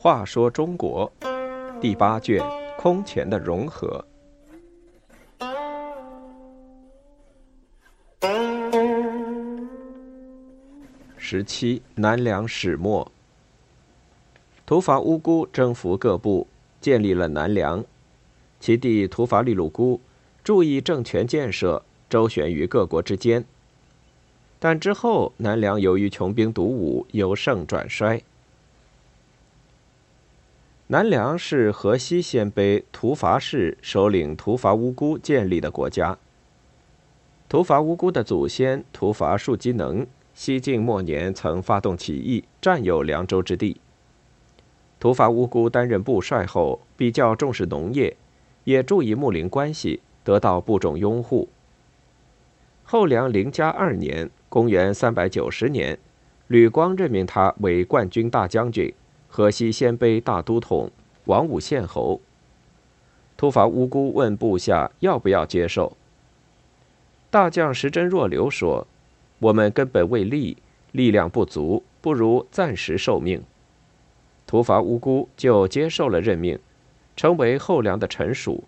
话说中国第八卷空前的融合。十七南梁始末，吐蕃乌孤征服各部，建立了南梁。其弟吐蕃利鲁孤注意政权建设，周旋于各国之间。但之后南梁由于穷兵黩武，由盛转衰。南梁是河西鲜卑吐蕃氏首领吐蕃乌孤建立的国家。吐蕃乌孤的祖先吐蕃树基能。西晋末年曾发动起义，占有凉州之地。吐蕃乌孤担任部帅后，比较重视农业，也注意睦邻关系，得到部众拥护。后梁灵嘉二年（公元390年），吕光任命他为冠军大将军、河西鲜卑大都统、王武献侯。吐蕃乌孤问部下要不要接受。大将石真若流说。我们根本未立，力量不足，不如暂时受命。吐蕃乌孤就接受了任命，成为后梁的臣属。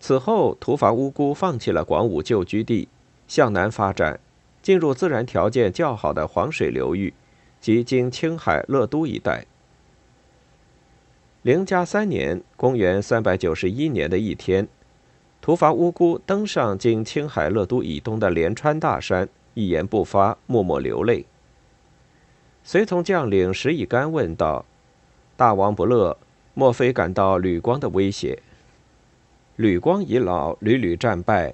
此后，吐蕃乌孤放弃了广武旧居地，向南发展，进入自然条件较好的黄水流域及经青海乐都一带。灵嘉三年（公元391年）的一天。吐蕃乌孤登上经青海乐都以东的连川大山，一言不发，默默流泪。随从将领石以干问道：“大王不乐，莫非感到吕光的威胁？”吕光已老，屡屡战败，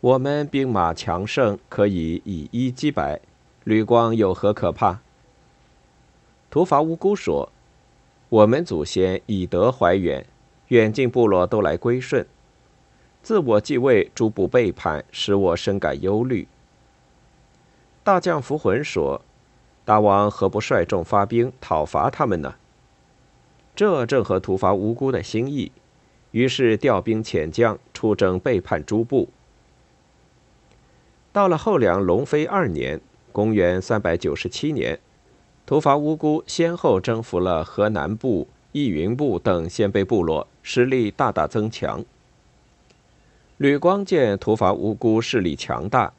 我们兵马强盛，可以以一击百。吕光有何可怕？吐蕃乌孤说：“我们祖先以德怀远，远近部落都来归顺。”自我继位，逐步背叛，使我深感忧虑。大将符浑说：“大王何不率众发兵讨伐他们呢？”这正合吐蕃无辜的心意，于是调兵遣将出征背叛诸部。到了后梁隆飞二年（公元397年），吐蕃无辜先后征服了河南部、易云部等鲜卑部落，实力大大增强。吕光见吐蕃无辜势力强大，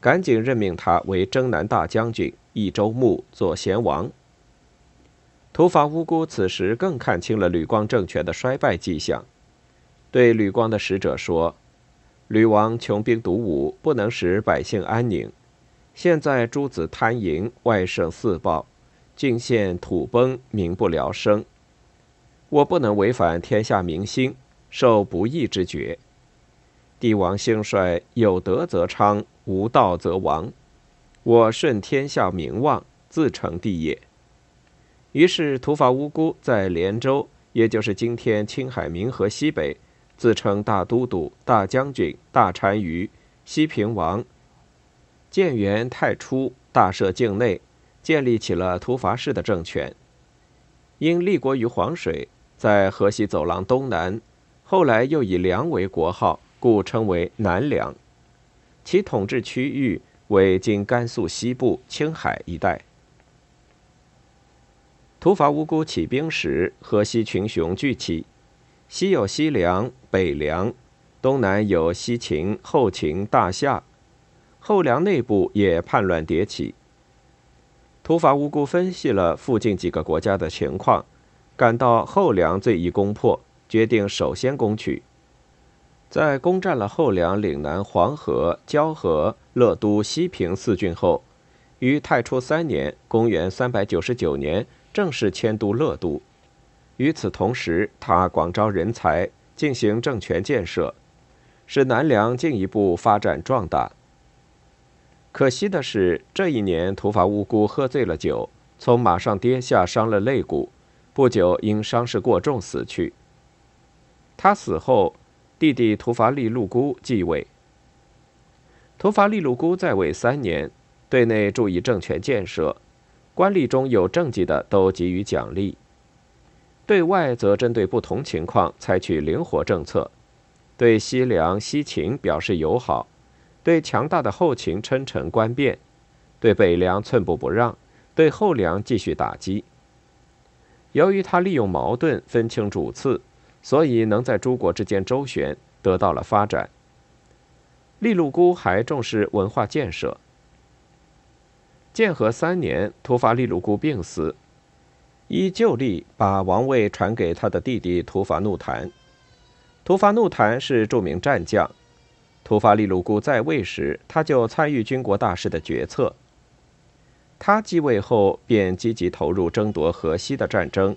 赶紧任命他为征南大将军、益州牧、做贤王。吐蕃无辜此时更看清了吕光政权的衰败迹象，对吕光的使者说：“吕王穷兵黩武，不能使百姓安宁。现在诸子贪淫，外省四暴，郡县土崩，民不聊生。我不能违反天下民心，受不义之决。”帝王兴衰，有德则昌，无道则亡。我顺天下名望，自成帝业。于是，吐蕃乌孤在连州，也就是今天青海民和西北，自称大都督、大将军、大单于、西平王。建元太初，大赦境内，建立起了吐蕃氏的政权。因立国于黄水，在河西走廊东南，后来又以梁为国号。故称为南梁，其统治区域为今甘肃西部青海一带。吐蕃乌孤起兵时，河西群雄聚起，西有西凉、北凉，东南有西秦、后秦、大夏，后梁内部也叛乱迭起。吐蕃乌孤分析了附近几个国家的情况，感到后梁最易攻破，决定首先攻取。在攻占了后梁岭南黄河、交河、乐都、西平四郡后，于太初三年（公元399年）正式迁都乐都。与此同时，他广招人才，进行政权建设，使南梁进一步发展壮大。可惜的是，这一年吐蕃乌孤喝醉了酒，从马上跌下，伤了肋骨，不久因伤势过重死去。他死后。弟弟吐蕃利禄孤继位。吐蕃利禄孤在位三年，对内注意政权建设，官吏中有政绩的都给予奖励；对外则针对不同情况采取灵活政策，对西凉、西秦表示友好，对强大的后秦称臣官变，对北凉寸步不让，对后凉继续打击。由于他利用矛盾分清主次，所以能在诸国之间周旋，得到了发展。利禄孤还重视文化建设。建和三年，突发利禄孤病死，依旧例把王位传给他的弟弟突发怒檀。突发怒檀是著名战将。突发利禄孤在位时，他就参与军国大事的决策。他继位后，便积极投入争夺河西的战争。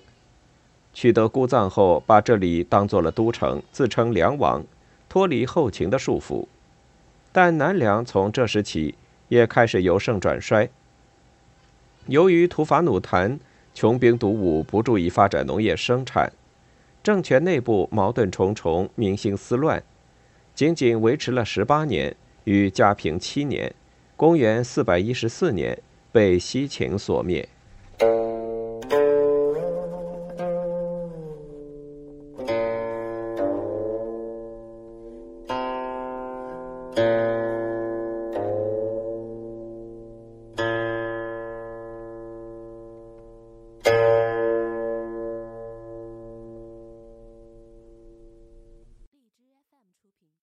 取得姑臧后，把这里当做了都城，自称梁王，脱离后秦的束缚。但南梁从这时起也开始由盛转衰。由于突发努檀穷兵黩武，不注意发展农业生产，政权内部矛盾重重，民心思乱。仅仅维持了十八年，于嘉平七年（公元414年）被西秦所灭。